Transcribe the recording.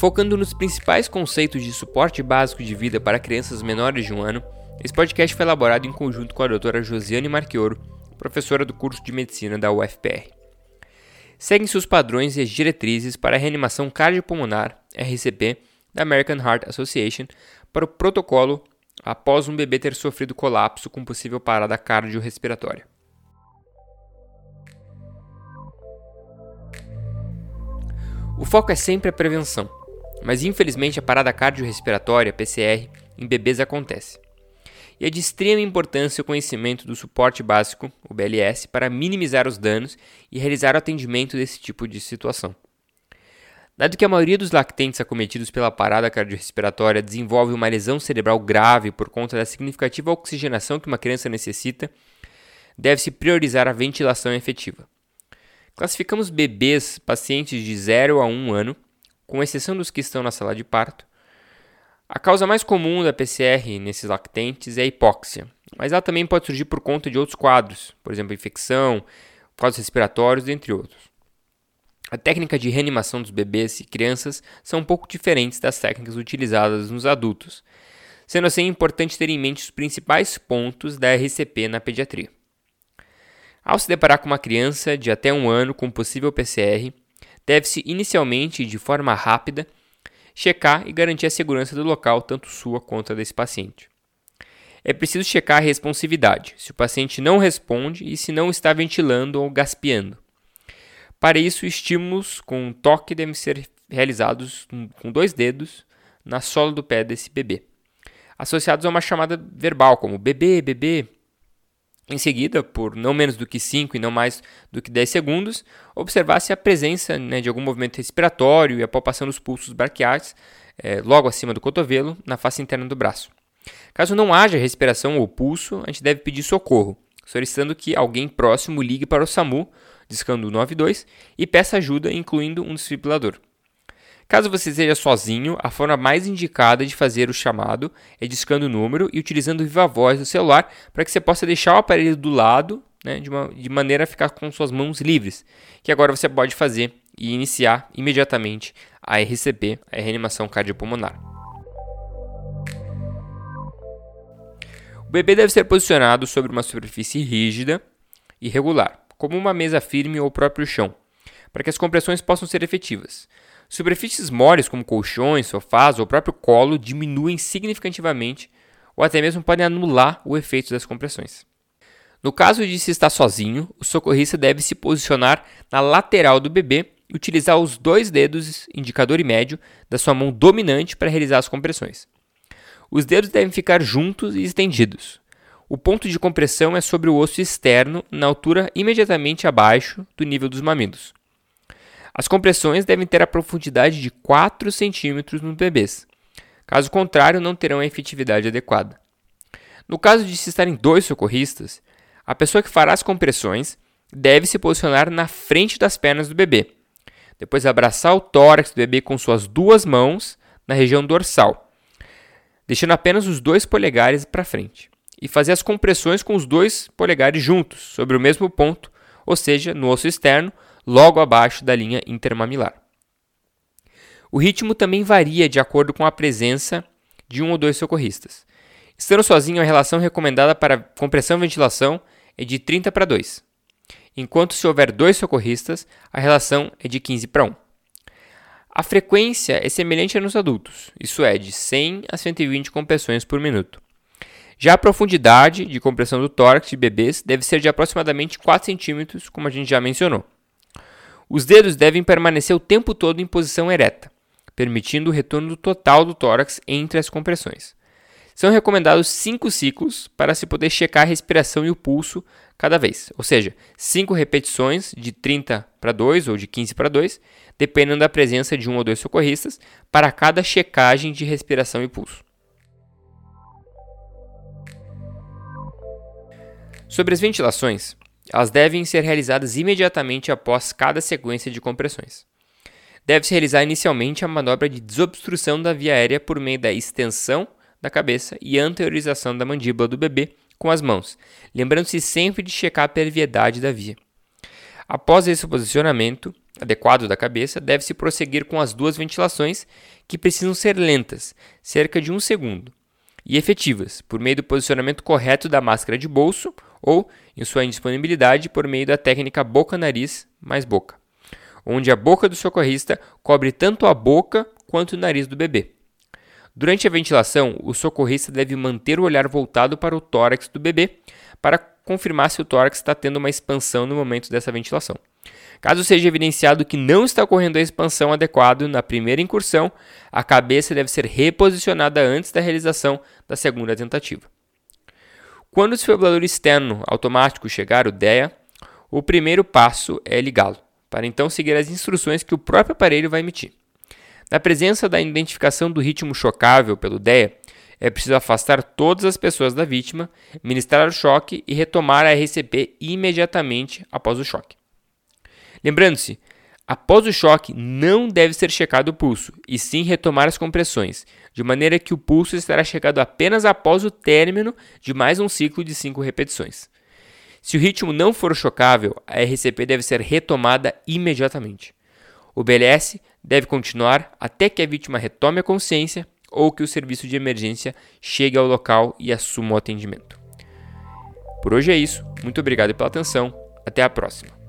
Focando nos principais conceitos de suporte básico de vida para crianças menores de um ano, esse podcast foi elaborado em conjunto com a doutora Josiane Marchioro, professora do curso de medicina da UFPR. Seguem-se os padrões e as diretrizes para a reanimação cardiopulmonar, RCP, da American Heart Association, para o protocolo após um bebê ter sofrido colapso com possível parada cardiorrespiratória. O foco é sempre a prevenção, mas infelizmente a parada cardiorrespiratória, PCR, em bebês acontece. E é de extrema importância o conhecimento do suporte básico, o BLS, para minimizar os danos e realizar o atendimento desse tipo de situação. Dado que a maioria dos lactentes acometidos pela parada cardiorrespiratória desenvolve uma lesão cerebral grave por conta da significativa oxigenação que uma criança necessita, deve-se priorizar a ventilação efetiva. Classificamos bebês pacientes de 0 a 1 ano com exceção dos que estão na sala de parto. A causa mais comum da PCR nesses lactentes é a hipóxia, mas ela também pode surgir por conta de outros quadros, por exemplo, infecção, quadros respiratórios, entre outros. A técnica de reanimação dos bebês e crianças são um pouco diferentes das técnicas utilizadas nos adultos, sendo assim importante ter em mente os principais pontos da RCP na pediatria. Ao se deparar com uma criança de até um ano com possível PCR, deve-se inicialmente, de forma rápida, checar e garantir a segurança do local, tanto sua quanto a desse paciente. É preciso checar a responsividade, se o paciente não responde e se não está ventilando ou gaspeando. Para isso, estímulos com toque devem ser realizados com dois dedos na sola do pé desse bebê, associados a uma chamada verbal, como bebê, bebê, em seguida, por não menos do que 5 e não mais do que 10 segundos, observar-se a presença né, de algum movimento respiratório e a palpação dos pulsos braquiais é, logo acima do cotovelo, na face interna do braço. Caso não haja respiração ou pulso, a gente deve pedir socorro, solicitando que alguém próximo ligue para o SAMU, discando o 92, e peça ajuda, incluindo um desfibrilador. Caso você esteja sozinho, a forma mais indicada de fazer o chamado é discando o número e utilizando o viva voz do celular para que você possa deixar o aparelho do lado, né, de, uma, de maneira a ficar com suas mãos livres, que agora você pode fazer e iniciar imediatamente a RCP, a reanimação cardiopulmonar. O bebê deve ser posicionado sobre uma superfície rígida e regular, como uma mesa firme ou o próprio chão, para que as compressões possam ser efetivas. Superfícies moles, como colchões, sofás ou o próprio colo, diminuem significativamente ou até mesmo podem anular o efeito das compressões. No caso de se estar sozinho, o socorrista deve se posicionar na lateral do bebê e utilizar os dois dedos, indicador e médio, da sua mão dominante para realizar as compressões. Os dedos devem ficar juntos e estendidos. O ponto de compressão é sobre o osso externo, na altura imediatamente abaixo do nível dos mamilos. As compressões devem ter a profundidade de 4 centímetros nos bebês. Caso contrário, não terão a efetividade adequada. No caso de se estarem dois socorristas, a pessoa que fará as compressões deve se posicionar na frente das pernas do bebê. Depois abraçar o tórax do bebê com suas duas mãos na região dorsal, deixando apenas os dois polegares para frente. E fazer as compressões com os dois polegares juntos, sobre o mesmo ponto, ou seja, no osso externo, logo abaixo da linha intermamilar. O ritmo também varia de acordo com a presença de um ou dois socorristas. Estando sozinho, a relação recomendada para compressão e ventilação é de 30 para 2, enquanto se houver dois socorristas, a relação é de 15 para 1. A frequência é semelhante a nos adultos, isso é, de 100 a 120 compressões por minuto. Já a profundidade de compressão do tórax de bebês deve ser de aproximadamente 4 centímetros, como a gente já mencionou. Os dedos devem permanecer o tempo todo em posição ereta, permitindo o retorno total do tórax entre as compressões. São recomendados 5 ciclos para se poder checar a respiração e o pulso cada vez, ou seja, 5 repetições de 30 para 2 ou de 15 para 2, dependendo da presença de um ou dois socorristas, para cada checagem de respiração e pulso. Sobre as ventilações, elas devem ser realizadas imediatamente após cada sequência de compressões. Deve-se realizar inicialmente a manobra de desobstrução da via aérea por meio da extensão da cabeça e anteriorização da mandíbula do bebê com as mãos, lembrando-se sempre de checar a perviedade da via. Após esse posicionamento, adequado da cabeça, deve-se prosseguir com as duas ventilações, que precisam ser lentas, cerca de um segundo, e efetivas, por meio do posicionamento correto da máscara de bolso ou, em sua indisponibilidade, por meio da técnica boca-nariz mais boca, onde a boca do socorrista cobre tanto a boca quanto o nariz do bebê. Durante a ventilação, o socorrista deve manter o olhar voltado para o tórax do bebê para confirmar se o tórax está tendo uma expansão no momento dessa ventilação. Caso seja evidenciado que não está ocorrendo a expansão adequada na primeira incursão, a cabeça deve ser reposicionada antes da realização da segunda tentativa. Quando o desfibrilador externo automático chegar, o DEA, o primeiro passo é ligá-lo, para então seguir as instruções que o próprio aparelho vai emitir. Na presença da identificação do ritmo chocável pelo DEA, é preciso afastar todas as pessoas da vítima, ministrar o choque e retomar a RCP imediatamente após o choque. Lembrando-se, após o choque não deve ser checado o pulso, e sim retomar as compressões, de maneira que o pulso estará checado apenas após o término de mais um ciclo de 5 repetições. Se o ritmo não for chocável, a RCP deve ser retomada imediatamente. O BLS deve continuar até que a vítima retome a consciência ou que o serviço de emergência chegue ao local e assuma o atendimento. Por hoje é isso, muito obrigado pela atenção, até a próxima.